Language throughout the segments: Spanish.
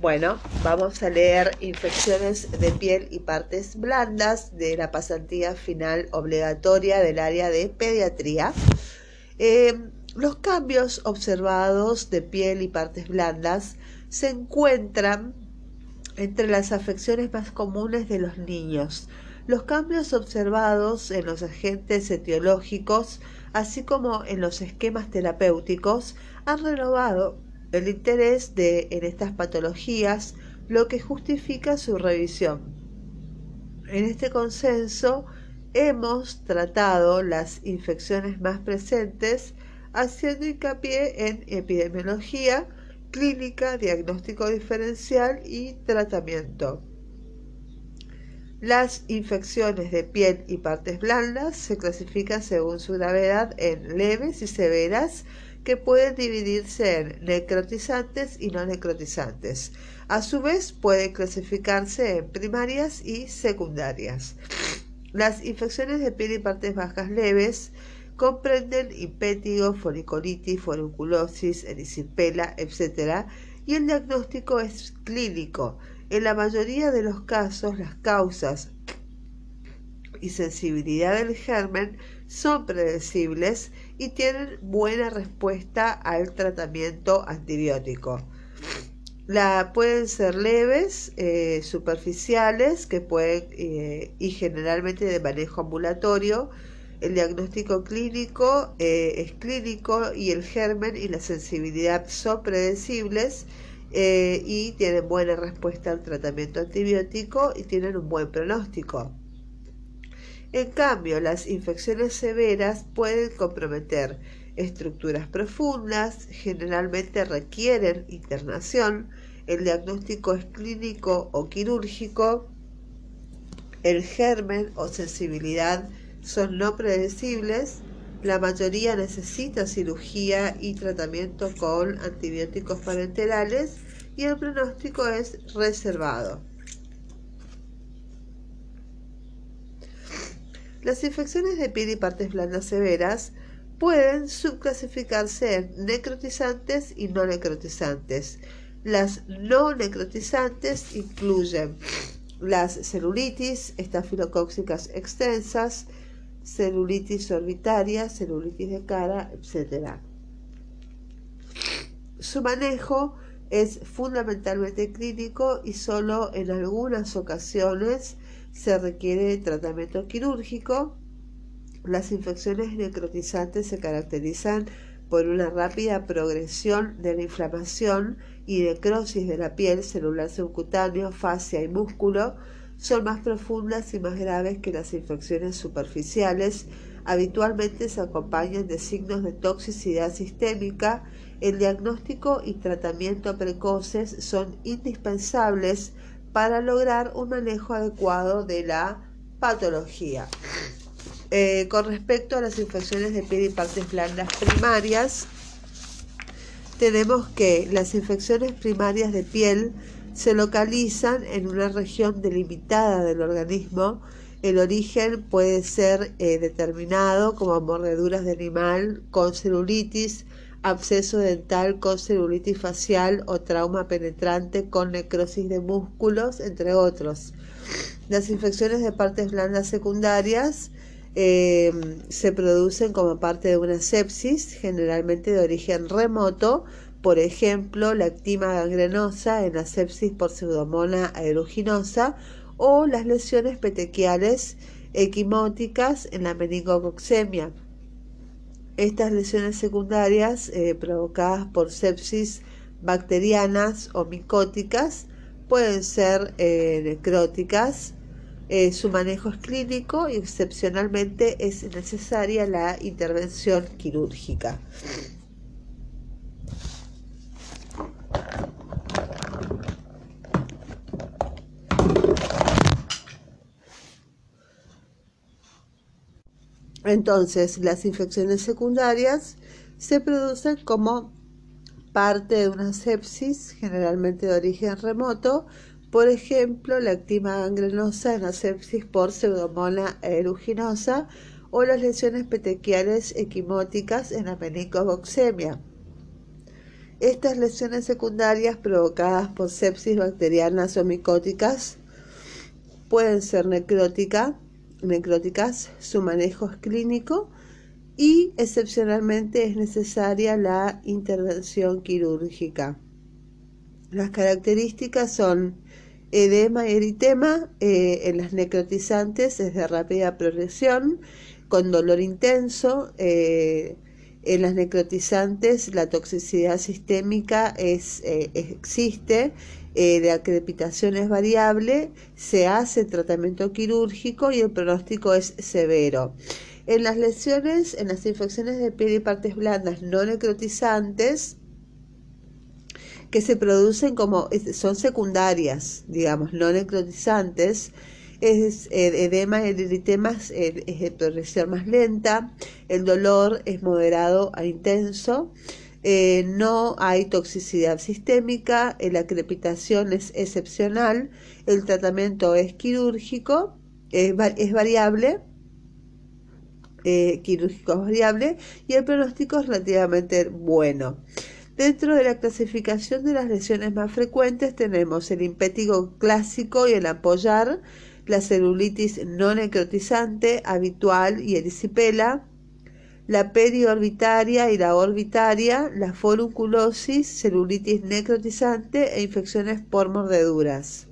Bueno, vamos a leer infecciones de piel y partes blandas de la pasantía final obligatoria del área de pediatría. Eh, los cambios observados de piel y partes blandas se encuentran entre las afecciones más comunes de los niños. Los cambios observados en los agentes etiológicos, así como en los esquemas terapéuticos, han renovado el interés de, en estas patologías, lo que justifica su revisión. En este consenso hemos tratado las infecciones más presentes haciendo hincapié en epidemiología, clínica, diagnóstico diferencial y tratamiento. Las infecciones de piel y partes blandas se clasifican según su gravedad en leves y severas, que pueden dividirse en necrotizantes y no necrotizantes. A su vez, pueden clasificarse en primarias y secundarias. Las infecciones de piel y partes bajas leves comprenden impétigo, folicolitis, foliculosis, erisipela, etc. Y el diagnóstico es clínico. En la mayoría de los casos, las causas y sensibilidad del germen son predecibles y tienen buena respuesta al tratamiento antibiótico. La, pueden ser leves, eh, superficiales, que pueden, eh, y generalmente de manejo ambulatorio, el diagnóstico clínico eh, es clínico y el germen y la sensibilidad son predecibles y tienen buena respuesta al tratamiento antibiótico y tienen un buen pronóstico. En cambio, las infecciones severas pueden comprometer estructuras profundas, generalmente requieren internación, el diagnóstico es clínico o quirúrgico, el germen o sensibilidad son no predecibles, la mayoría necesita cirugía y tratamiento con antibióticos parenterales y el pronóstico es reservado. Las infecciones de piel y partes blandas severas pueden subclasificarse en necrotizantes y no necrotizantes. Las no necrotizantes incluyen las celulitis, estafilocóxicas extensas, celulitis orbitaria, celulitis de cara, etc. Su manejo es fundamentalmente clínico y solo en algunas ocasiones se requiere tratamiento quirúrgico. Las infecciones necrotizantes se caracterizan por una rápida progresión de la inflamación y necrosis de la piel celular subcutáneo, fascia y músculo, son más profundas y más graves que las infecciones superficiales. Habitualmente se acompañan de signos de toxicidad sistémica. El diagnóstico y tratamiento precoces son indispensables para lograr un manejo adecuado de la patología. Eh, con respecto a las infecciones de piel y partes blandas primarias, tenemos que las infecciones primarias de piel se localizan en una región delimitada del organismo. El origen puede ser eh, determinado como mordeduras de animal con celulitis, absceso dental con celulitis facial o trauma penetrante con necrosis de músculos, entre otros. Las infecciones de partes blandas secundarias eh, se producen como parte de una sepsis, generalmente de origen remoto, por ejemplo, la actima gangrenosa en la sepsis por pseudomonas aeruginosa o las lesiones petequiales equimóticas en la meningococcemia. Estas lesiones secundarias eh, provocadas por sepsis bacterianas o micóticas pueden ser eh, necróticas. Eh, su manejo es clínico y excepcionalmente es necesaria la intervención quirúrgica. Entonces, las infecciones secundarias se producen como parte de una sepsis, generalmente de origen remoto, por ejemplo, la actima gangrenosa en la sepsis por pseudomonas aeruginosa o las lesiones petequiales equimóticas en la meningococcemia. Estas lesiones secundarias provocadas por sepsis bacterianas o micóticas pueden ser necrótica, necróticas, su manejo es clínico y excepcionalmente es necesaria la intervención quirúrgica. Las características son edema y eritema eh, en las necrotizantes es de rápida progresión, con dolor intenso. Eh, en las necrotizantes la toxicidad sistémica es, eh, existe, la crepitación es variable, se hace tratamiento quirúrgico y el pronóstico es severo. En las lesiones, en las infecciones de piel y partes blandas no necrotizantes, que se producen como, son secundarias, digamos, no necrotizantes, es edema, el eritema es, de progresión más lenta, el dolor es moderado a intenso, eh, no hay toxicidad sistémica, la crepitación es excepcional, el tratamiento es quirúrgico, es variable eh, quirúrgico variable y el pronóstico es relativamente bueno. Dentro de la clasificación de las lesiones más frecuentes tenemos el impétigo clásico y el apoyar, la celulitis no necrotizante habitual y erisipela, la periorbitaria y la orbitaria, la forunculosis, celulitis necrotizante e infecciones por mordeduras.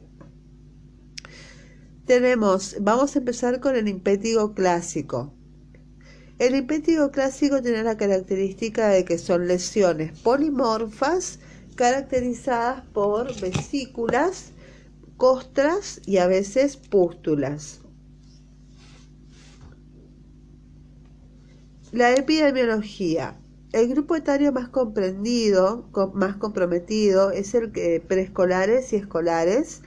Tenemos, vamos a empezar con el impétigo clásico. El impétigo clásico tiene la característica de que son lesiones polimorfas caracterizadas por vesículas, costras y a veces pústulas. La epidemiología. El grupo etario más comprendido, más comprometido, es el que preescolares y escolares.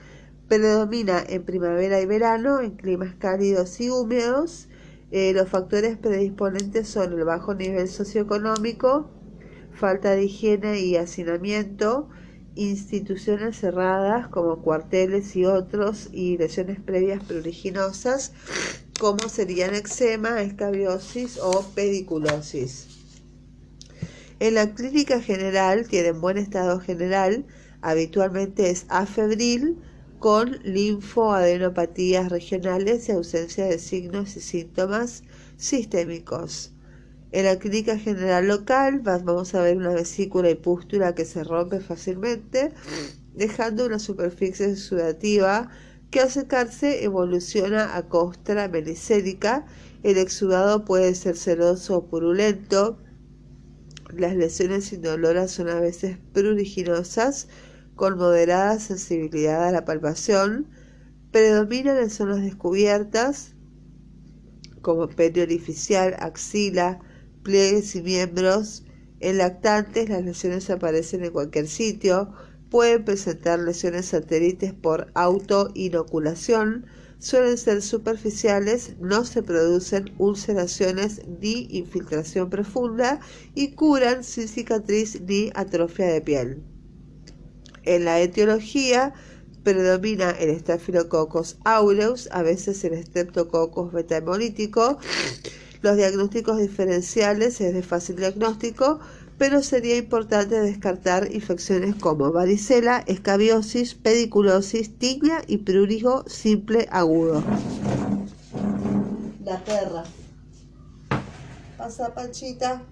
Predomina en primavera y verano, en climas cálidos y húmedos eh, los factores predisponentes son el bajo nivel socioeconómico, falta de higiene y hacinamiento, instituciones cerradas como cuarteles y otros y lesiones previas pruriginosas como serían eczema, escabiosis o pediculosis. En la clínica general tienen buen estado general, habitualmente es afebril, con linfoadenopatías regionales y ausencia de signos y síntomas sistémicos. En la clínica general local vamos a ver una vesícula y pústula que se rompe fácilmente, dejando una superficie sudativa que al secarse evoluciona a costra melicédica. El exudado puede ser celoso o purulento. Las lesiones indoloras son a veces pruriginosas con moderada sensibilidad a la palpación, predominan en zonas descubiertas como perio orificial, axila, pliegues y miembros. En lactantes las lesiones aparecen en cualquier sitio, pueden presentar lesiones satelites por autoinoculación, suelen ser superficiales, no se producen ulceraciones ni infiltración profunda y curan sin cicatriz ni atrofia de piel. En la etiología predomina el Staphylococcus aureus, a veces el Streptococcus beta Los diagnósticos diferenciales es de fácil diagnóstico, pero sería importante descartar infecciones como varicela, escabiosis, pediculosis, tiña y prurigo simple agudo. La perra. Pasa, Panchita.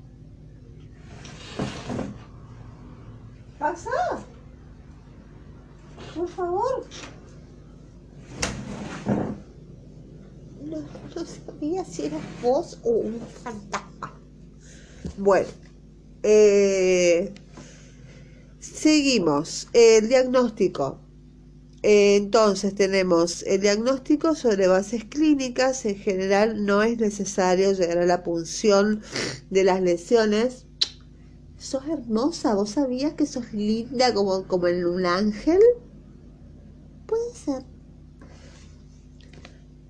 Pasa por favor. No, sabía si eras vos o un fantasma. Bueno, eh, seguimos. El diagnóstico. entonces tenemos el diagnóstico sobre bases clínicas. En general no es necesario llegar a la punción de las lesiones. Sos hermosa, vos sabías que sos linda como, como en un ángel. Puede ser.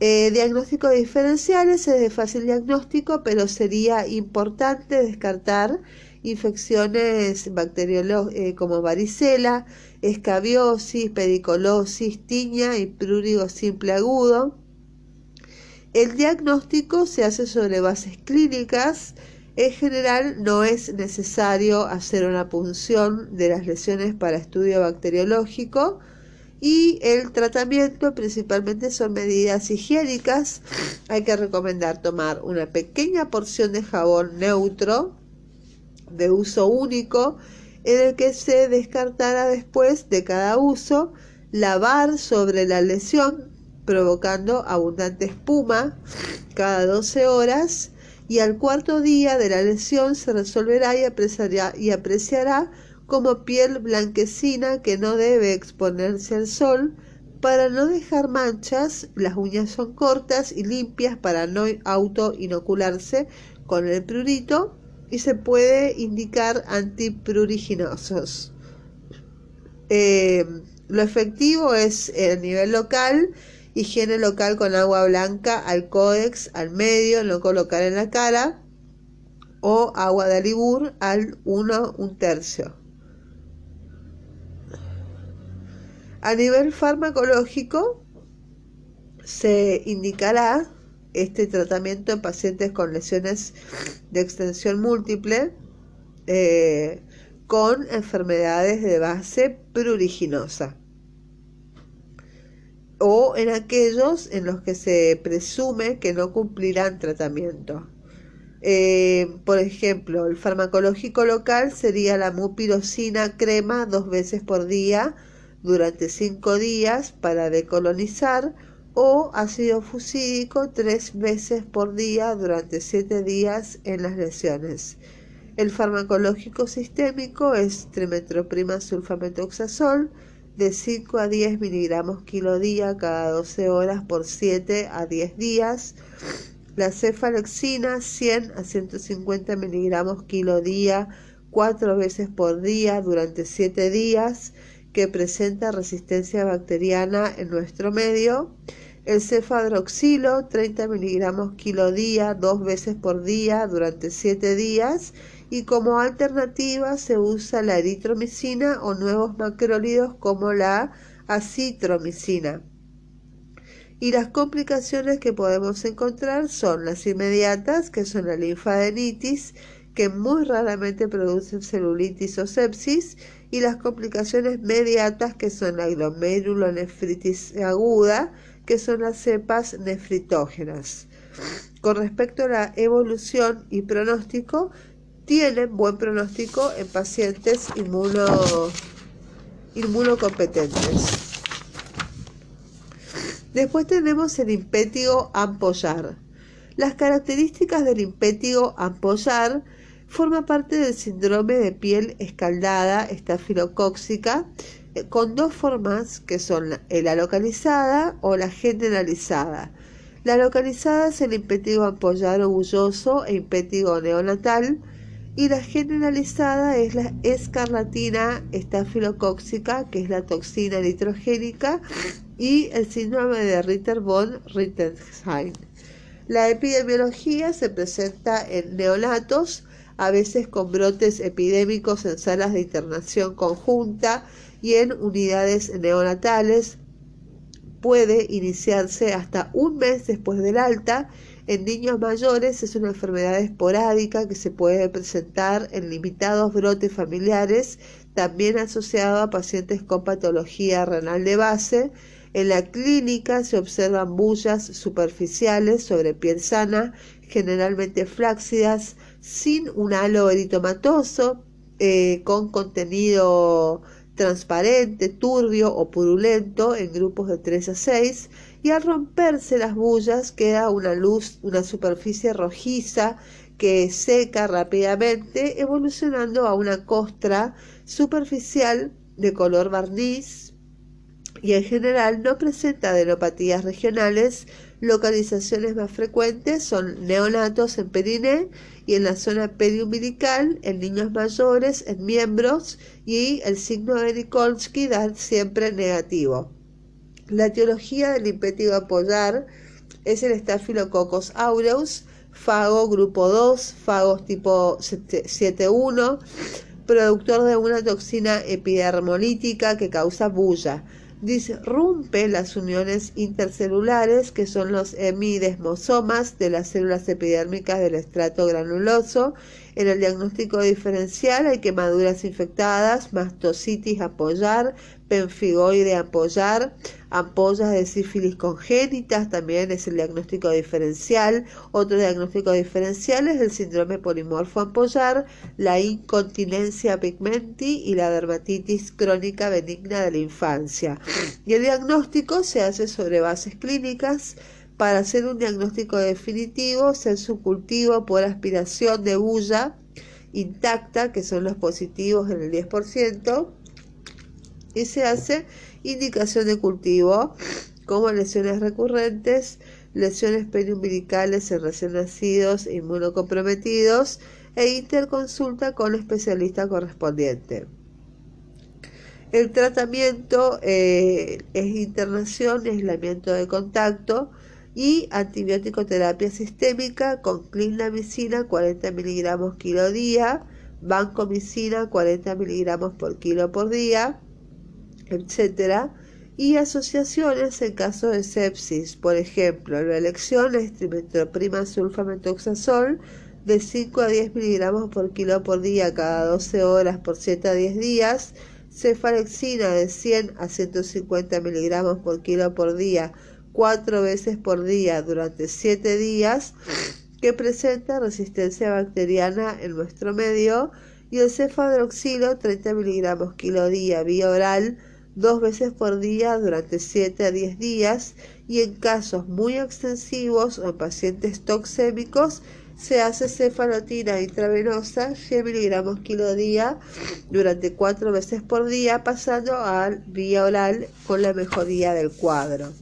Eh, diagnóstico diferenciales es de fácil diagnóstico, pero sería importante descartar infecciones bacteriológicas eh, como varicela, escabiosis, pedicolosis, tiña y prurigo simple agudo. El diagnóstico se hace sobre bases clínicas, En general no es necesario hacer una punción de las lesiones para estudio bacteriológico y el tratamiento principalmente son medidas higiénicas. Hay que recomendar tomar una pequeña porción de jabón neutro de uso único en el que se descartará después de cada uso, lavar sobre la lesión provocando abundante espuma cada 12 horas y al cuarto día de la lesión se resolverá y apreciará, y apreciará como piel blanquecina que no debe exponerse al sol para no dejar manchas, las uñas son cortas y limpias para no auto inocularse con el prurito y se puede indicar antipruriginosos. Eh, lo efectivo es el nivel local, higiene local con agua blanca al códex al medio, no colocar en la cara, o agua de alibur al 1 un tercio. A nivel farmacológico, se indicará este tratamiento en pacientes con lesiones de extensión múltiple eh, con enfermedades de base pruriginosa o en aquellos en los que se presume que no cumplirán tratamiento. Eh, por ejemplo, el farmacológico local sería la mupirocina crema dos veces por día durante cinco días para decolonizar o ácido fusídico tres veces por día durante siete días en las lesiones. El farmacológico sistémico es trimetroprima sulfametoxazol de 5 a 10 miligramos kilo día cada 12 horas por 7 a 10 días. La cefalexina 100 a 150 miligramos kilo día cuatro veces por día durante 7 días que presenta resistencia bacteriana en nuestro medio. El cefadroxilo 30 miligramos kilo día dos veces por día durante 7 días y como alternativa se usa la eritromicina o nuevos macrólidos como la acitromicina. Y las complicaciones que podemos encontrar son las inmediatas, que son la linfadenitis, que muy raramente producen celulitis o sepsis, y las complicaciones mediatas, que son la glomerulonefritis aguda, que son las cepas nefritógenas. Con respecto a la evolución y pronóstico, tienen buen pronóstico en pacientes inmuno, inmunocompetentes. Después tenemos el impétigo ampollar. Las características del impétigo ampollar forma parte del síndrome de piel escaldada estafilocóxica eh, con dos formas que son la localizada o la generalizada. La localizada es el impétigo ampollar orgulloso e impétigo neonatal y la generalizada es la escarlatina estafilocóxica, que es la toxina nitrogénica, y el síndrome de Ritter von Rittersheim. La epidemiología se presenta en neonatos, a veces con brotes epidémicos en salas de internación conjunta y en unidades neonatales. Puede iniciarse hasta un mes después del alta en niños mayores es una enfermedad esporádica que se puede presentar en limitados brotes familiares, también asociado a pacientes con patología renal de base. En la clínica se observan bullas superficiales sobre piel sana, generalmente flácidas, sin un halo eritomatoso, eh, con contenido transparente, turbio o purulento en grupos de 3 a 6 y al romperse las bullas queda una luz, una superficie rojiza que seca rápidamente, evolucionando a una costra superficial de color barniz y en general no presenta adenopatías regionales. Localizaciones más frecuentes son neonatos en periné y en la zona periumbilical, en niños mayores, en miembros y el signo de Nikolsky da siempre negativo. La etiología del impétigo apoyar es el Staphylococcus aureus, fago grupo 2, fagos tipo 7.1, productor de una toxina epidermolítica que causa bulla. Disrumpe las uniones intercelulares, que son los hemidesmosomas de las células epidérmicas del estrato granuloso. En el diagnóstico diferencial hay quemaduras infectadas, mastocitis apoyar, penfigoide apoyar, ampollas de sífilis congénitas, también es el diagnóstico diferencial. Otro diagnóstico diferencial es el síndrome polimorfo ampollar, la incontinencia pigmenti y la dermatitis crónica benigna de la infancia. Y el diagnóstico se hace sobre bases clínicas. Para hacer un diagnóstico definitivo, se hace un cultivo por aspiración de bulla intacta, que son los positivos en el 10%, y se hace indicación de cultivo como lesiones recurrentes, lesiones periumbilicales en recién nacidos inmunocomprometidos e interconsulta con especialista correspondiente. El tratamiento eh, es internación, aislamiento de contacto y antibiótico terapia sistémica con clindamicina 40 miligramos kilo día, vancomicina 40 miligramos por kilo por día, etc. Y asociaciones en caso de sepsis, por ejemplo, la elección es trimetroprima sulfametoxazol de 5 a 10 miligramos por kilo por día cada 12 horas por 7 a 10 días, cefalexina de 100 a 150 miligramos por kilo por día cuatro veces por día durante 7 días que presenta resistencia bacteriana en nuestro medio y el cefadroxilo 30 miligramos kilo día vía oral dos veces por día durante 7 a 10 días y en casos muy extensivos o en pacientes toxémicos se hace cefalotina intravenosa 100 miligramos kilo día durante 4 veces por día pasando al vía oral con la mejoría del cuadro.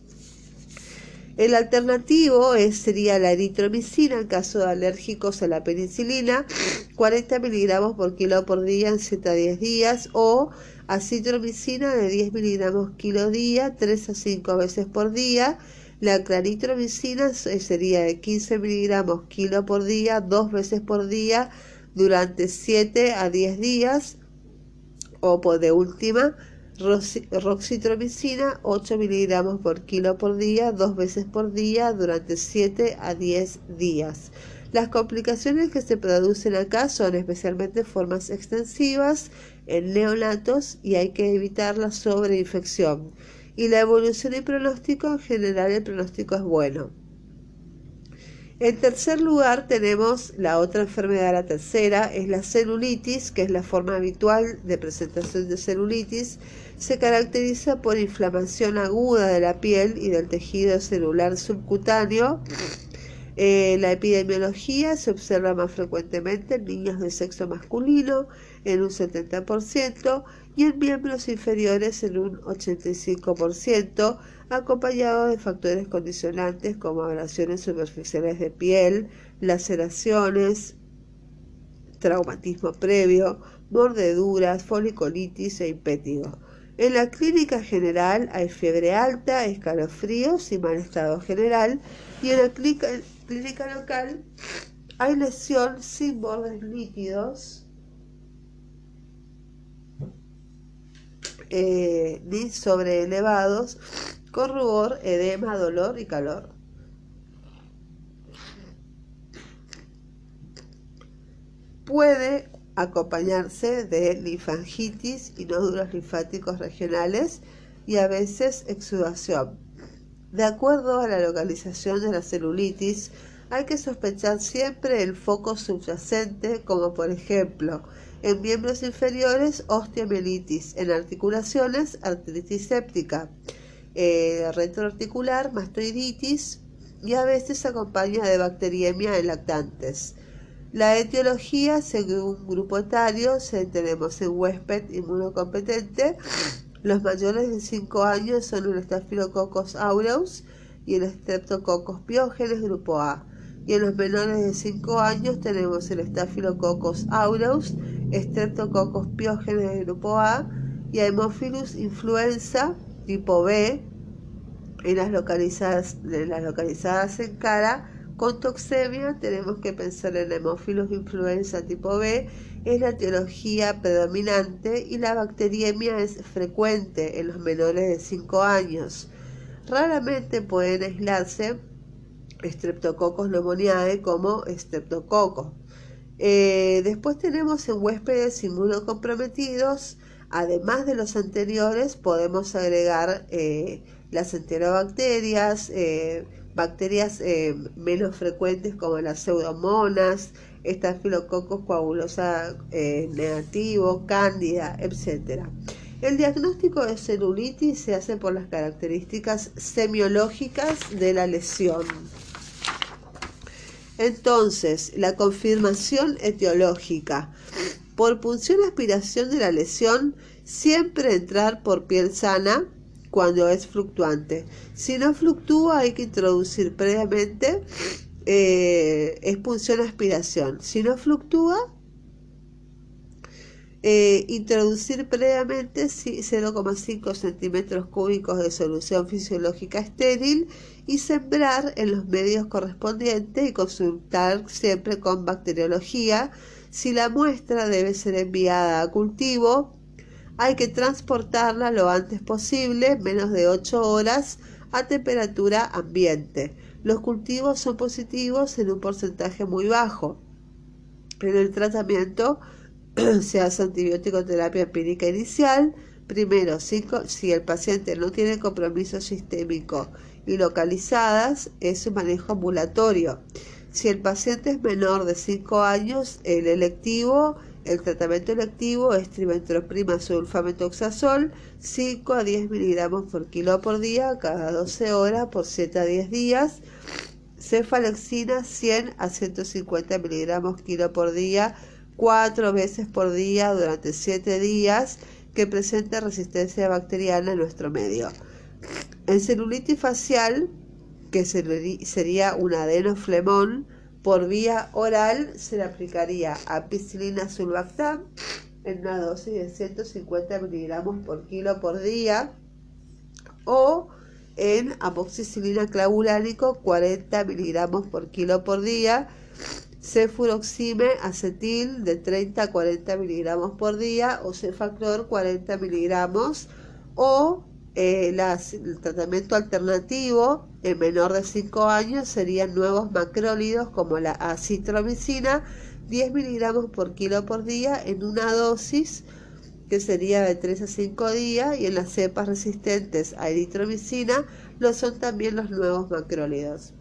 El alternativo es, sería la eritromicina en caso de alérgicos a la penicilina, 40 miligramos por kilo por día en 7 a 10 días o acitromicina de 10 miligramos kilo día, 3 a 5 veces por día. La claritromicina sería de 15 miligramos kilo por día, dos veces por día durante 7 a 10 días. O por de última, roxitromicina 8 miligramos por kilo por día, dos veces por día durante 7 a 10 días. Las complicaciones que se producen acá son especialmente formas extensivas en neonatos y hay que evitar la sobreinfección. Y la evolución y pronóstico, en general el pronóstico es bueno. En tercer lugar tenemos la otra enfermedad, la tercera, es la celulitis, que es la forma habitual de presentación de celulitis. Se caracteriza por inflamación aguda de la piel y del tejido celular subcutáneo eh, la epidemiología se observa más frecuentemente en niños de sexo masculino en un 70% y en miembros inferiores en un 85%, acompañado de factores condicionantes como abrasiones superficiales de piel, laceraciones, traumatismo previo, mordeduras, folicolitis e impétigo. En la clínica general hay fiebre alta, escalofríos y mal estado general, y en la clínica clínica local hay lesión sin bordes líquidos eh, ni sobre elevados con rubor, edema, dolor y calor. Puede acompañarse de linfangitis y nódulos linfáticos regionales y a veces exudación. De acuerdo a la localización de la celulitis, hay que sospechar siempre el foco subyacente, como por ejemplo en miembros inferiores osteomielitis, en articulaciones artritis séptica, eh, retroarticular mastoiditis y a veces acompaña de bacteriemia en lactantes. La etiología, según grupo etario, tenemos en huésped inmunocompetente, los mayores de 5 años son el Staphylococcus aureus y el Streptococcus pyogenes grupo A. Y en los menores de 5 años tenemos el Staphylococcus aureus, Streptococcus pyogenes grupo A y Haemophilus influenza tipo B en las localizadas, en las localizadas en cara Con toxemia tenemos que pensar en hemófilos influenza tipo B, es la etiología predominante y la bacteriemia es frecuente en los menores de 5 años. Raramente pueden aislarse Streptococcus pneumoniae como streptococo. Eh, después tenemos en huéspedes inmunocomprometidos, además de los anteriores, podemos agregar eh, las enterobacterias, eh, bacterias menos frecuentes como las pseudomonas, estafilococos coagulosa negativo, cándida, etc. El diagnóstico de celulitis se hace por las características semiológicas de la lesión. Entonces, la confirmación etiológica. Por punción aspiración de la lesión, siempre entrar por piel sana cuando es fluctuante. Si no fluctúa, hay que introducir previamente eh, expulsión aspiración. Si no fluctúa, eh, introducir previamente 0,5 centímetros cúbicos de solución fisiológica estéril y sembrar en los medios correspondientes y consultar siempre con bacteriología. Si la muestra debe ser enviada a cultivo, hay que transportarla lo antes posible, menos de 8 horas, a temperatura ambiente. Los cultivos son positivos en un porcentaje muy bajo. En el tratamiento se hace antibiótico terapia empírica inicial. Primero, si el paciente no tiene compromiso sistémico y localizadas, es un manejo ambulatorio. Si el paciente es menor de 5 años, el electivo, el tratamiento electivo es triventroprima sulfametoxazol 5 a 10 miligramos por kilo por día cada 12 horas por 7 a 10 días. Cefalexina 100 a 150 miligramos kilo por día cuatro veces por día durante siete días que presenta resistencia bacteriana en nuestro medio. En celulitis facial, que sería un adenoflemón, por vía oral se le aplicaría ampicilina sulbactam en una dosis de 150 miligramos por kilo por día o en amoxicilina clavulánico 40 miligramos por kilo por día cefuroxime acetil de 30 a 40 miligramos por día o cefaclor 40 miligramos o eh, el tratamiento alternativo en menor de 5 años serían nuevos macrólidos como la acitromicina 10 miligramos por kilo por día en una dosis que sería de 3 a 5 días y en las cepas resistentes a eritromicina lo son también los nuevos macrólidos.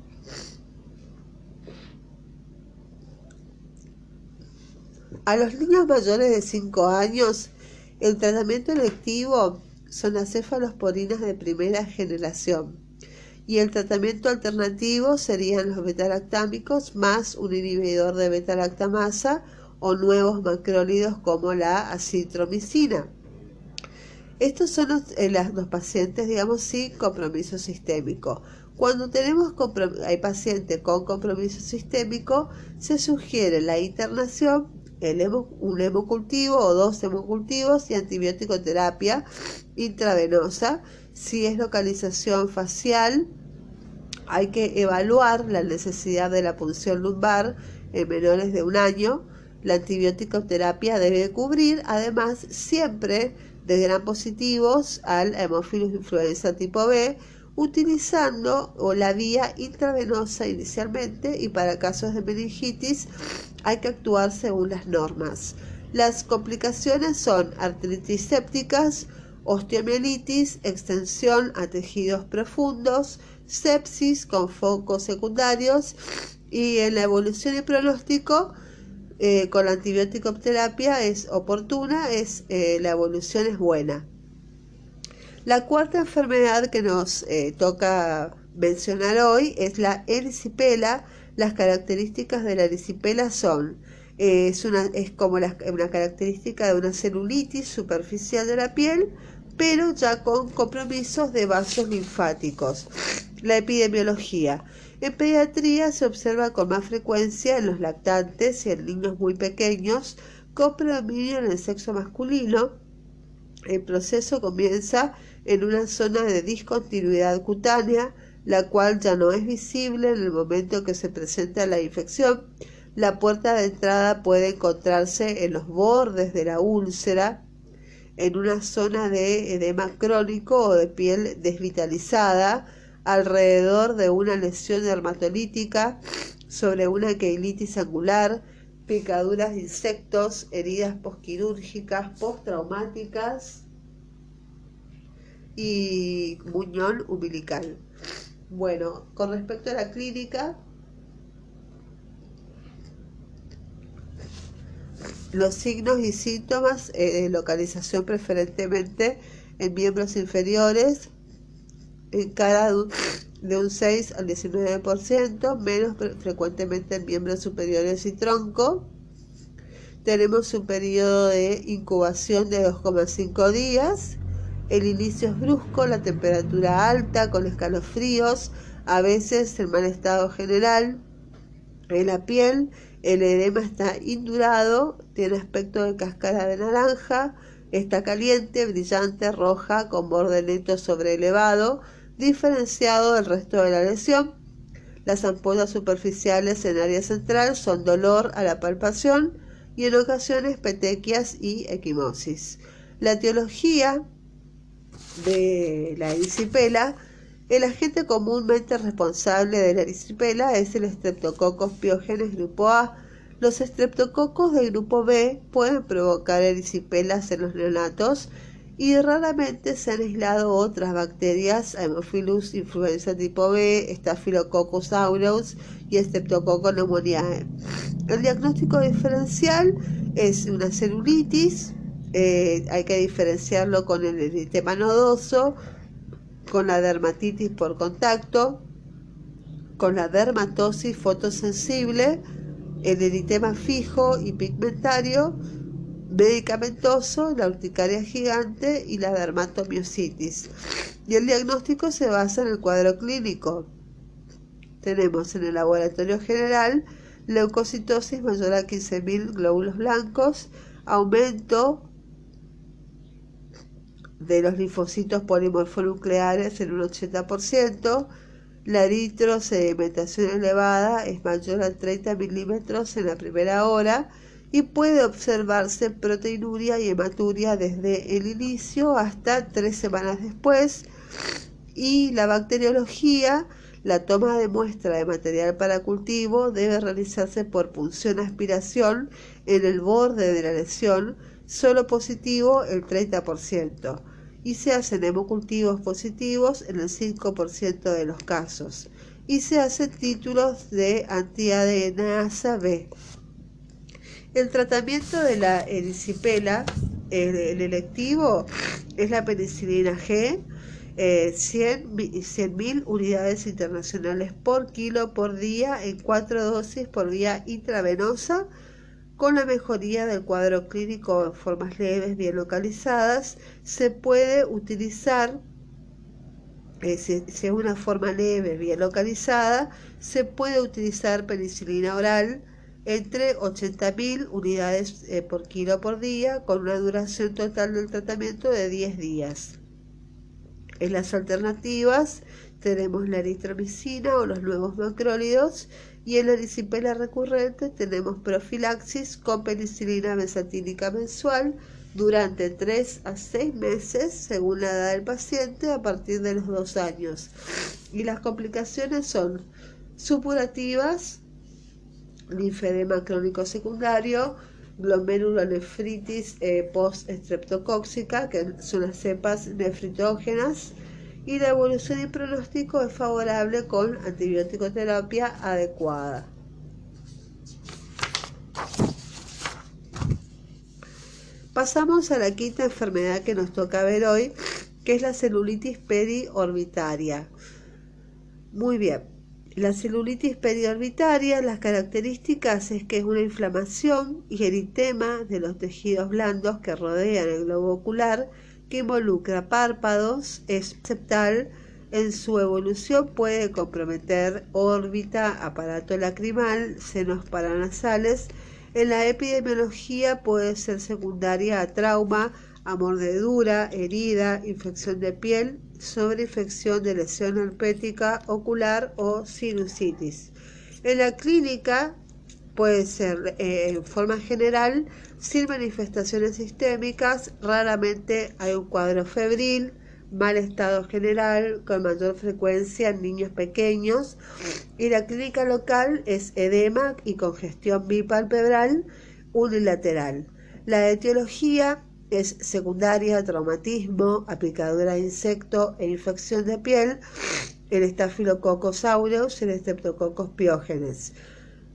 A los niños mayores de 5 años, el tratamiento electivo son las cefalosporinas de primera generación y el tratamiento alternativo serían los betalactámicos más un inhibidor de betalactamasa o nuevos macrólidos como la acitromicina. Estos son los, eh, pacientes, digamos, sin compromiso sistémico. Cuando tenemos hay pacientes con compromiso sistémico, se sugiere la internación un hemocultivo o dos hemocultivos y antibiótico terapia intravenosa. Si es localización facial, hay que evaluar la necesidad de la punción lumbar en menores de un año. La antibiótico terapia debe cubrir, además, siempre de gran positivos al hemófilos influenza tipo B, utilizando o la vía intravenosa inicialmente y para casos de meningitis hay que actuar según las normas. Las complicaciones son artritis sépticas, osteomielitis, extensión a tejidos profundos, sepsis con focos secundarios y en la evolución y pronóstico eh, con la antibiótico terapia es oportuna, es, eh, la evolución es buena. La cuarta enfermedad que nos eh, toca mencionar hoy es la erisipela. Las características de la erisipela son eh, es, una, es como una característica de una celulitis superficial de la piel, pero ya con compromisos de vasos linfáticos. La epidemiología. En pediatría se observa con más frecuencia en los lactantes y en niños muy pequeños, con predominio en el sexo masculino. El proceso comienza en una zona de discontinuidad cutánea, la cual ya no es visible en el momento que se presenta la infección. La puerta de entrada puede encontrarse en los bordes de la úlcera, en una zona de edema crónico o de piel desvitalizada, alrededor de una lesión dermatolítica, sobre una queilitis angular, picaduras de insectos, heridas posquirúrgicas, postraumáticas y muñón umbilical. Bueno, con respecto a la clínica, los signos y síntomas, eh, localización preferentemente en miembros inferiores, en cara de 6 al 19%, menos frecuentemente en miembros superiores y tronco. Tenemos un periodo de incubación de 2,5 días. El inicio es brusco, la temperatura alta, con escalofríos, a veces el mal estado general en la piel. El edema está indurado, tiene aspecto de cáscara de naranja, está caliente, brillante, roja, con borde neto sobre elevado diferenciado del resto de la lesión. Las ampollas superficiales en área central son dolor a la palpación y en ocasiones petequias y equimosis. La etiología de la erisipela, el agente comúnmente responsable de la erisipela es el Streptococcus pyogenes grupo A. Los estreptococos del grupo B pueden provocar erisipelas en los neonatos y raramente se han aislado otras bacterias, Haemophilus influenza tipo B, Staphylococcus aureus y Streptococcus pneumoniae. El diagnóstico diferencial es una celulitis, eh, hay que diferenciarlo con el eritema nodoso, con la dermatitis por contacto, con la dermatosis fotosensible, el eritema fijo y pigmentario, medicamentoso, la urticaria gigante y la dermatomiositis. Y el diagnóstico se basa en el cuadro clínico. Tenemos en el laboratorio general leucocitosis mayor a 15.000 glóbulos blancos, aumento de los linfocitos polimorfonucleares en un 80%, la eritrosedimentación elevada es mayor a 30 milímetros en la primera hora, y puede observarse proteinuria y hematuria desde el inicio hasta tres semanas después. Y la bacteriología, la toma de muestra de material para cultivo debe realizarse por punción aspiración en el borde de la lesión, solo positivo el 30% y se hacen hemocultivos positivos en el 5% de los casos. Y se hacen títulos de antiadenasa B. El tratamiento de la erisipela, el, electivo, es la penicilina G, 100.000 unidades internacionales por kilo por día en cuatro dosis por vía intravenosa, con la mejoría del cuadro clínico en formas leves bien localizadas, se puede utilizar, eh, si es una forma leve bien localizada, se puede utilizar penicilina oral, entre 80.000 unidades eh, por kilo por día, con una duración total del tratamiento de 10 días. En las alternativas tenemos la eritromicina o los nuevos macrólidos y en la erisipela recurrente tenemos profilaxis con penicilina mesatínica mensual durante 3 a 6 meses según la edad del paciente a partir de los 2 años. Y las complicaciones son supurativas, linfedema crónico secundario, glomerulonefritis eh, post-estreptocóxica, que son las cepas nefritógenas, y la evolución y pronóstico es favorable con antibiótico-terapia adecuada. Pasamos a la quinta enfermedad que nos toca ver hoy, que es la celulitis periorbitaria. Muy bien, la celulitis periorbitaria, las características es que es una inflamación y eritema de los tejidos blandos que rodean el globo ocular, que involucra párpados, es septal, en su evolución puede comprometer órbita, aparato lacrimal, senos paranasales. En la epidemiología puede ser secundaria a trauma, a mordedura, herida, infección de piel sobreinfección de lesión herpética ocular o sinusitis. En la clínica puede ser eh, en forma general sin manifestaciones sistémicas, raramente hay un cuadro febril, mal estado general con mayor frecuencia en niños pequeños y la clínica local es edema y congestión bipalpebral unilateral. La etiología es secundaria, traumatismo, aplicadura de insecto e infección de piel, el estafilococcus aureus el streptococcus piógenes.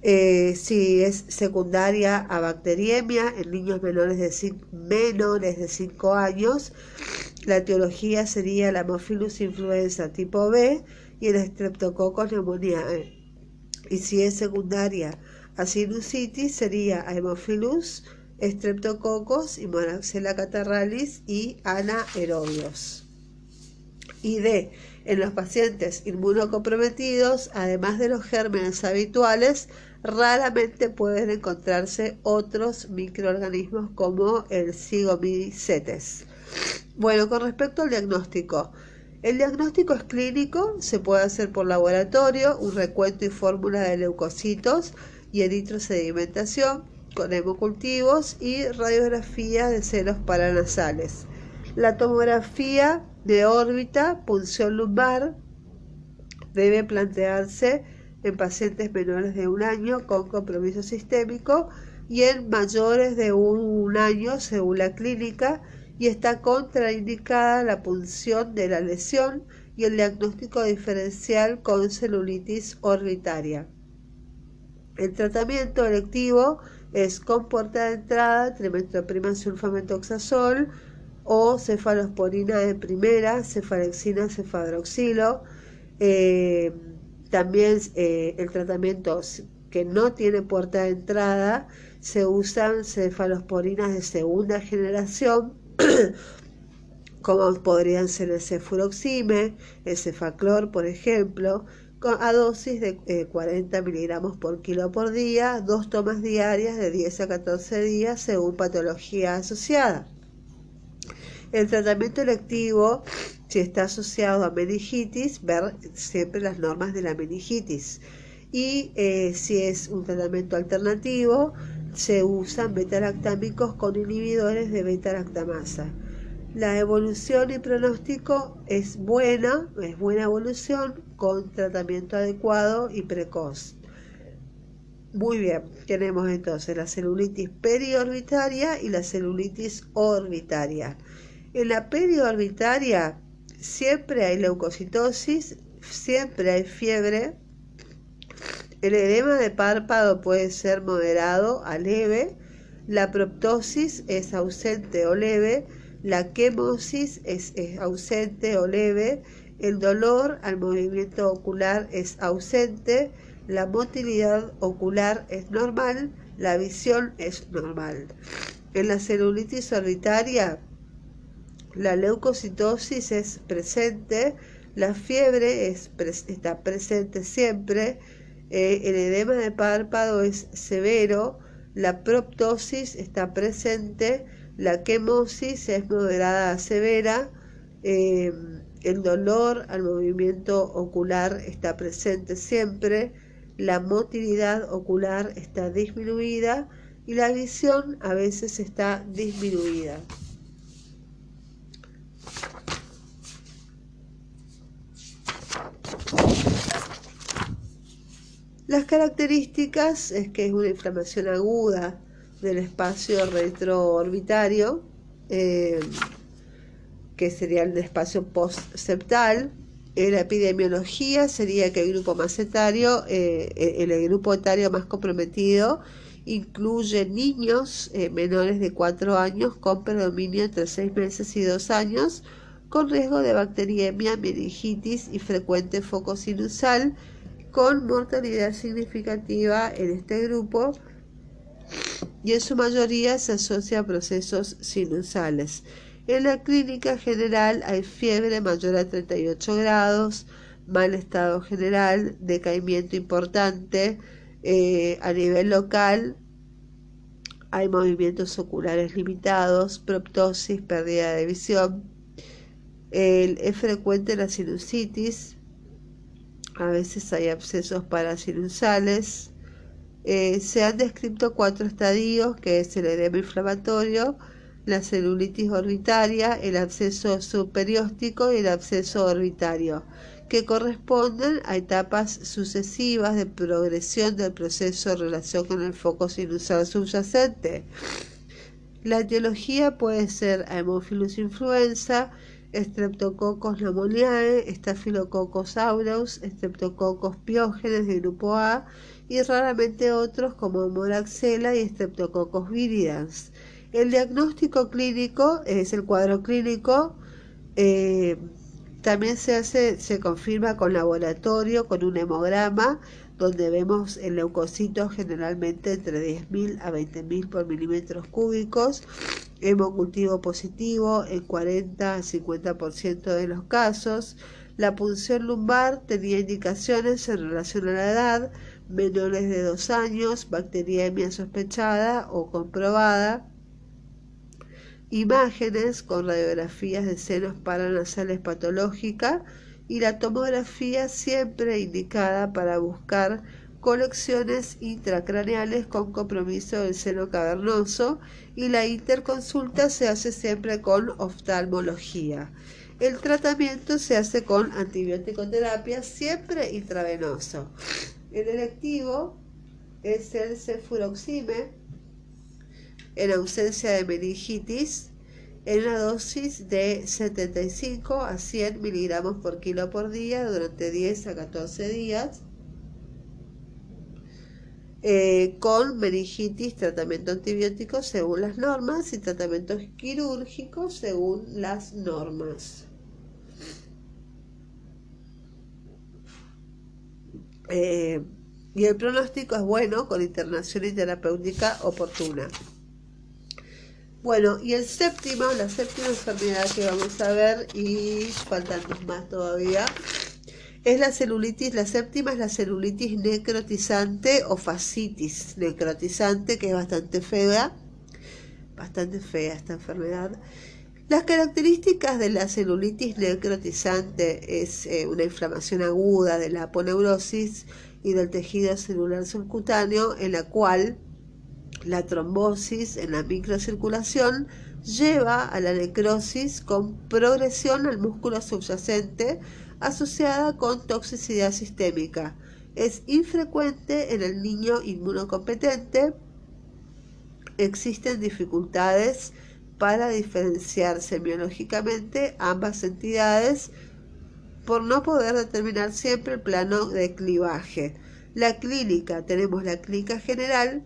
Eh, si es secundaria a bacteriemia en niños menores de, menores de 5 años, la etiología sería la Haemophilus influenza tipo B y el Streptococcus pneumoniae. Y si es secundaria a sinusitis, sería Haemophilus, Streptococcus y Moraxella catarralis y anaerobios. Y D. En los pacientes inmunocomprometidos, además de los gérmenes habituales, raramente pueden encontrarse otros microorganismos como el Zygomycetes. Bueno, con respecto al diagnóstico, el diagnóstico es clínico, se puede hacer por laboratorio, un recuento y fórmula de leucocitos y eritrosedimentación con hemocultivos y radiografía de senos paranasales. La tomografía de órbita, punción lumbar, debe plantearse en pacientes menores de un año con compromiso sistémico y en mayores de un, año según la clínica y está contraindicada la punción de la lesión y el diagnóstico diferencial con celulitis orbitaria. El tratamiento electivo es con puerta de entrada, trimetroprima sulfametoxazol o cefalosporina de primera, cefalexina, cefadroxilo. Eh, también eh, el tratamiento que no tiene puerta de entrada, se usan cefalosporinas de segunda generación, como podrían ser el cefuroxime, el cefaclor, por ejemplo, a dosis de 40 eh, miligramos por kilo por día, dos tomas diarias de 10 a 14 días según patología asociada. El tratamiento electivo si está asociado a meningitis, ver siempre las normas de la meningitis. Y eh, si es un tratamiento alternativo, se usan beta-lactámicos con inhibidores de beta-lactamasa. La evolución y pronóstico es buena, es buena evolución con tratamiento adecuado y precoz. Muy bien, tenemos entonces la celulitis periorbitaria y la celulitis orbitaria. En la periorbitaria siempre hay leucocitosis, siempre hay fiebre. El edema de párpado puede ser moderado a leve. La proptosis es ausente o leve. La quemosis es, ausente o leve. El dolor al movimiento ocular es ausente. La motilidad ocular es normal. La visión es normal. En la celulitis orbitaria la leucocitosis es presente, la fiebre está presente siempre, eh, el edema de párpado es severo, la proptosis está presente, la quemosis es moderada a severa, eh, el dolor al movimiento ocular está presente siempre, la motilidad ocular está disminuida y la visión a veces está disminuida. Las características es que es una inflamación aguda del espacio retroorbitario, eh, que sería el espacio post-septal. la epidemiología sería que el grupo más etario, eh, el, grupo etario más comprometido, incluye niños eh, menores de 4 años con predominio entre 6 meses y 2 años, con riesgo de bacteriemia, meningitis y frecuente foco sinusal con mortalidad significativa en este grupo y en su mayoría se asocia a procesos sinusales. En la clínica general hay fiebre mayor a 38 grados, mal estado general, decaimiento importante eh, a nivel local, hay movimientos oculares limitados, proptosis, pérdida de visión, es frecuente la sinusitis, a veces hay abscesos parasinusales. Eh, se han descrito cuatro estadios, que es el edema inflamatorio, la celulitis orbitaria, el absceso subperióstico y el absceso orbitario, que corresponden a etapas sucesivas de progresión del proceso en relación con el foco sinusal subyacente. La etiología puede ser Haemophilus influenza, Streptococcus pneumoniae, Staphylococcus aureus, Streptococcus piógenes de grupo A y raramente otros como Moraxella y Streptococcus viridans. El diagnóstico clínico es el cuadro clínico. Eh, también se hace, se confirma con laboratorio, con un hemograma, donde vemos el leucocito generalmente entre 10.000 a 20.000 por milímetros cúbicos, hemocultivo positivo en 40 a 50% de los casos. La punción lumbar tenía indicaciones en relación a la edad, menores de 2 años, bacteriemia sospechada o comprobada, imágenes con radiografías de senos paranasales patológica y la tomografía siempre indicada para buscar colecciones intracraneales con compromiso del seno cavernoso y la interconsulta se hace siempre con oftalmología. El tratamiento se hace con antibiótico-terapia siempre intravenoso. El electivo es el cefuroxime en ausencia de meningitis en una dosis de 75 a 100 miligramos por kilo por día durante 10 a 14 días. Eh, con meningitis, tratamiento antibiótico según las normas y tratamientos quirúrgicos según las normas. Eh, y el pronóstico es bueno con internación y terapéutica oportuna. Bueno, y el séptimo, la séptima enfermedad que vamos a ver, y faltan más todavía, es la celulitis, la séptima es la celulitis necrotizante o fascitis necrotizante, que es bastante fea, bastante fea esta enfermedad. Las características de la celulitis necrotizante es eh, una inflamación aguda de la aponeurosis y del tejido celular subcutáneo en la cual la trombosis en la microcirculación lleva a la necrosis con progresión al músculo subyacente asociada con toxicidad sistémica. Es infrecuente en el niño inmunocompetente. Existen dificultades para diferenciar semiológicamente ambas entidades por no poder determinar siempre el plano de clivaje. La clínica, tenemos la clínica general,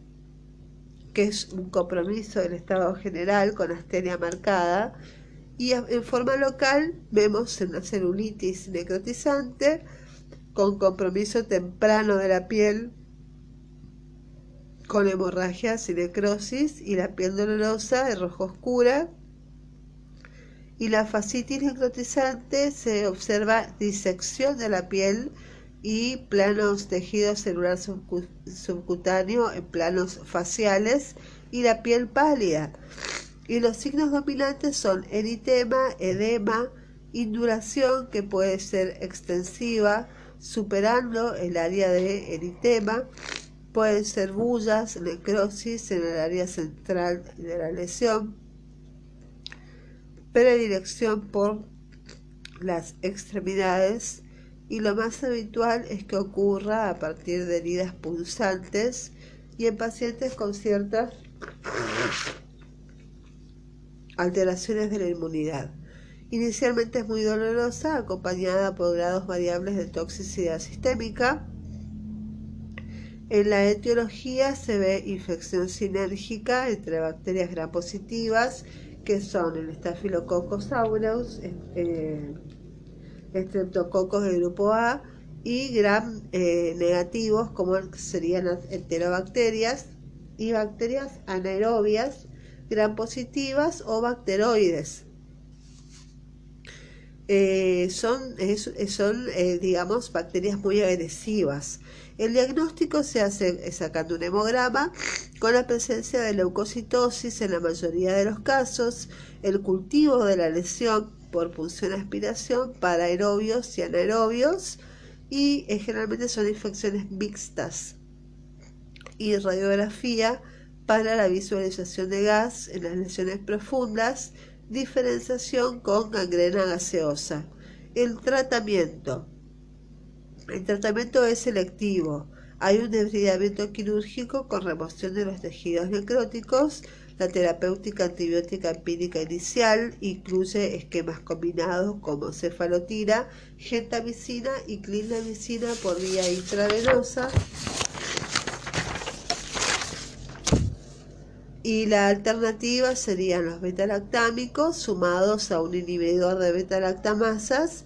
que es un compromiso del Estado general con astenia marcada, y en forma local vemos una celulitis necrotizante con compromiso temprano de la piel, con hemorragias y necrosis, y la piel dolorosa de rojo oscura. Y la fascitis necrotizante se observa disección de la piel y planos tejido celular subcutáneo en planos faciales y la piel pálida. Y los signos dominantes son eritema, edema, induración que puede ser extensiva, superando el área de eritema, pueden ser bullas, necrosis en el área central de la lesión, predilección por las extremidades, y lo más habitual es que ocurra a partir de heridas punzantes y en pacientes con ciertas alteraciones de la inmunidad. Inicialmente es muy dolorosa, acompañada por grados variables de toxicidad sistémica. En la etiología se ve infección sinérgica entre bacterias gram positivas, que son el Staphylococcus aureus, eh, estreptococos del grupo A y gram eh, negativos como serían las enterobacterias y bacterias anaerobias gram positivas o bacteroides. Eh, son, son eh, digamos, bacterias muy agresivas. El diagnóstico se hace sacando un hemograma con la presencia de leucocitosis en la mayoría de los casos, el cultivo de la lesión por punción aspiración para aerobios y anaerobios y eh, generalmente son infecciones mixtas y radiografía para la visualización de gas en las lesiones profundas, diferenciación con gangrena gaseosa. El tratamiento. El tratamiento es selectivo. Hay un debridamiento quirúrgico con remoción de los tejidos necróticos. La terapéutica antibiótica empírica inicial incluye esquemas combinados como cefalotira, gentamicina y clindamicina por vía intravenosa. Y la alternativa serían los betalactámicos sumados a un inhibidor de betalactamasas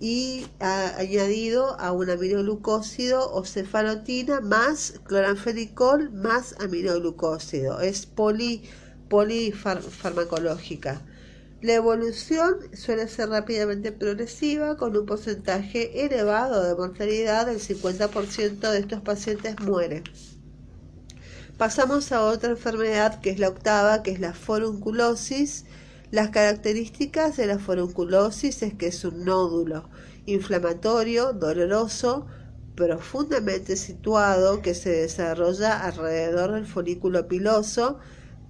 y añadido a un aminoglucósido o cefalotina más cloranfenicol más aminoglucósido. Es poli, polifarmacológica. La evolución suele ser rápidamente progresiva con un porcentaje elevado de mortalidad, el 50% de estos pacientes mueren. Pasamos a otra enfermedad que es la octava, que es la forunculosis. Las características de la forunculosis es que es un nódulo inflamatorio, doloroso, profundamente situado que se desarrolla alrededor del folículo piloso,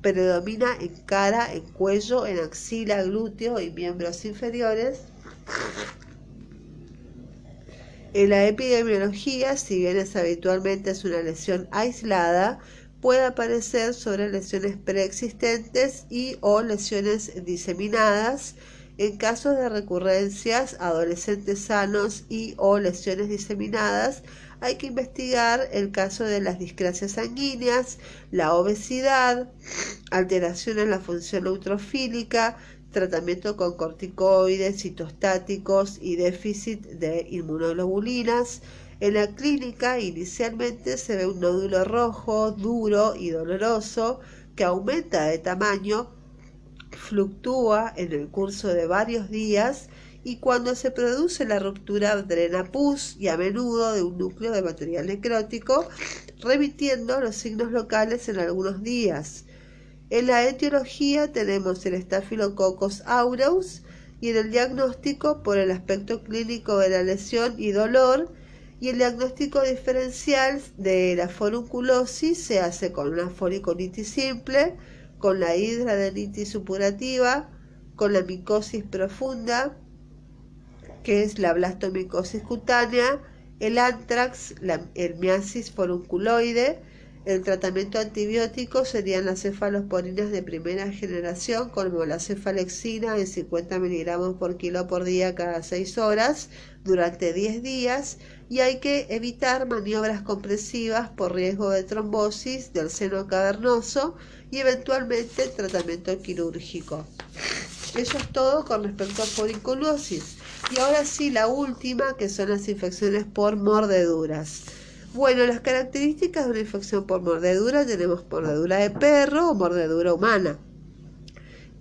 predomina en cara, en cuello, en axila, glúteo y miembros inferiores. En la epidemiología, si bien es habitualmente es una lesión aislada, puede aparecer sobre lesiones preexistentes y o lesiones diseminadas. En casos de recurrencias, adolescentes sanos y o lesiones diseminadas, hay que investigar el caso de las discrasias sanguíneas, la obesidad, alteración en la función neutrofílica, tratamiento con corticoides, citostáticos y déficit de inmunoglobulinas, en la clínica inicialmente se ve un nódulo rojo, duro y doloroso que aumenta de tamaño, fluctúa en el curso de varios días y cuando se produce la ruptura drena pus y a menudo de un núcleo de material necrótico, remitiendo los signos locales en algunos días. En la etiología tenemos el Staphylococcus aureus y en el diagnóstico por el aspecto clínico de la lesión y dolor y el diagnóstico diferencial de la forunculosis se hace con una folicolitis simple, con la hidradenitis supurativa, con la micosis profunda, que es la blastomicosis cutánea, el antrax, la, el miasis forunculoide, el tratamiento antibiótico serían las cefalosporinas de primera generación, como la cefalexina en 50 miligramos por kilo por día cada 6 horas durante 10 días y hay que evitar maniobras compresivas por riesgo de trombosis del seno cavernoso y eventualmente tratamiento quirúrgico. Eso es todo con respecto a foliculosis. Y ahora sí, la última, que son las infecciones por mordeduras. Bueno, las características de una infección por mordedura tenemos mordedura de perro o mordedura humana,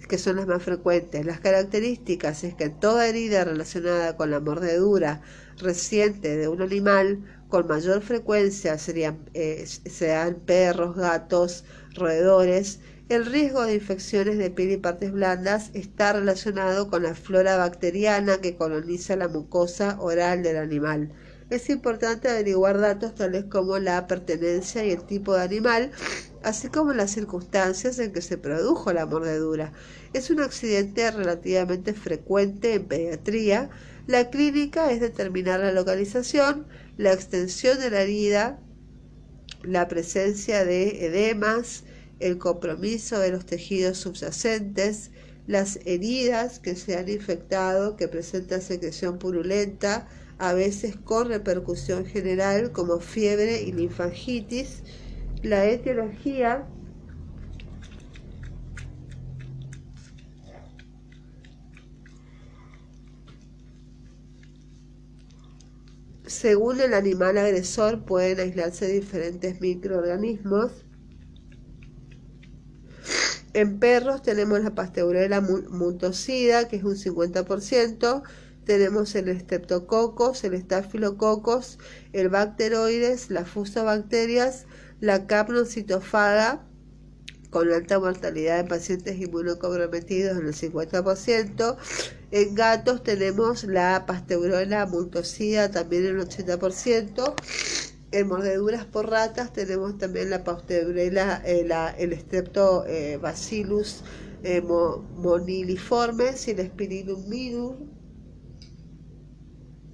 que son las más frecuentes. Las características es que toda herida relacionada con la mordedura reciente de un animal con mayor frecuencia serían, eh, sean perros, gatos, roedores, el riesgo de infecciones de piel y partes blandas está relacionado con la flora bacteriana que coloniza la mucosa oral del animal es importante averiguar datos tales como la pertenencia y el tipo de animal, así como las circunstancias en que se produjo la mordedura. Es un accidente relativamente frecuente en pediatría. La clínica es determinar la localización, la extensión de la herida, la presencia de edemas, el compromiso de los tejidos subyacentes, las heridas que se han infectado, que presentan secreción purulenta, a veces con repercusión general como fiebre y linfangitis. La etiología Según el animal agresor pueden aislarse diferentes microorganismos. En perros tenemos la pasteurela mutocida, que es un 50%, tenemos el streptococos, el estafilococos, el bacteroides, las fusobacterias, la capnocitofaga, con alta mortalidad en pacientes inmunocomprometidos en el 50%. En gatos tenemos la pasteurola multocida también en el 80%. En mordeduras por ratas tenemos también la pasteurola, eh, el estrepto eh, eh, moniliformes y el Spirillum minor.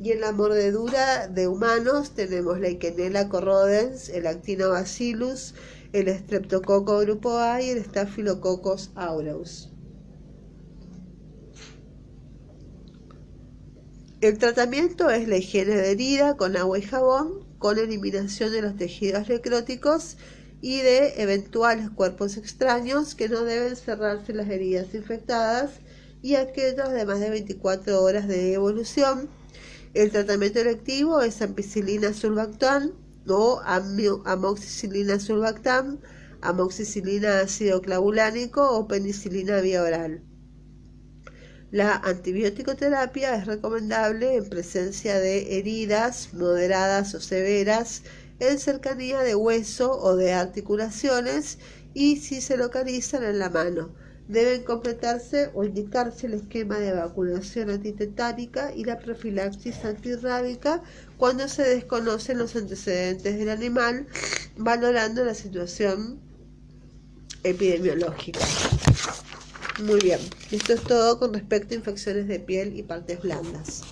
Y en la mordedura de humanos tenemos la Iquenella corrodens, el Actinobacillus, el Streptococo grupo A y el Staphylococcus aureus. El tratamiento es la higiene de herida con agua y jabón, con eliminación de los tejidos necróticos y de eventuales cuerpos extraños que no deben cerrarse las heridas infectadas y aquellos de más de 24 horas de evolución. El tratamiento electivo es ampicilina sulbactam o amoxicilina sulbactam, amoxicilina ácido clavulánico o penicilina vía oral. La antibiótico terapia es recomendable en presencia de heridas moderadas o severas en cercanía de hueso o de articulaciones y si se localizan en la mano. Deben completarse o indicarse el esquema de vacunación antitetánica y la profilaxis antirrábica cuando se desconocen los antecedentes del animal, valorando la situación epidemiológica. Muy bien, esto es todo con respecto a infecciones de piel y partes blandas.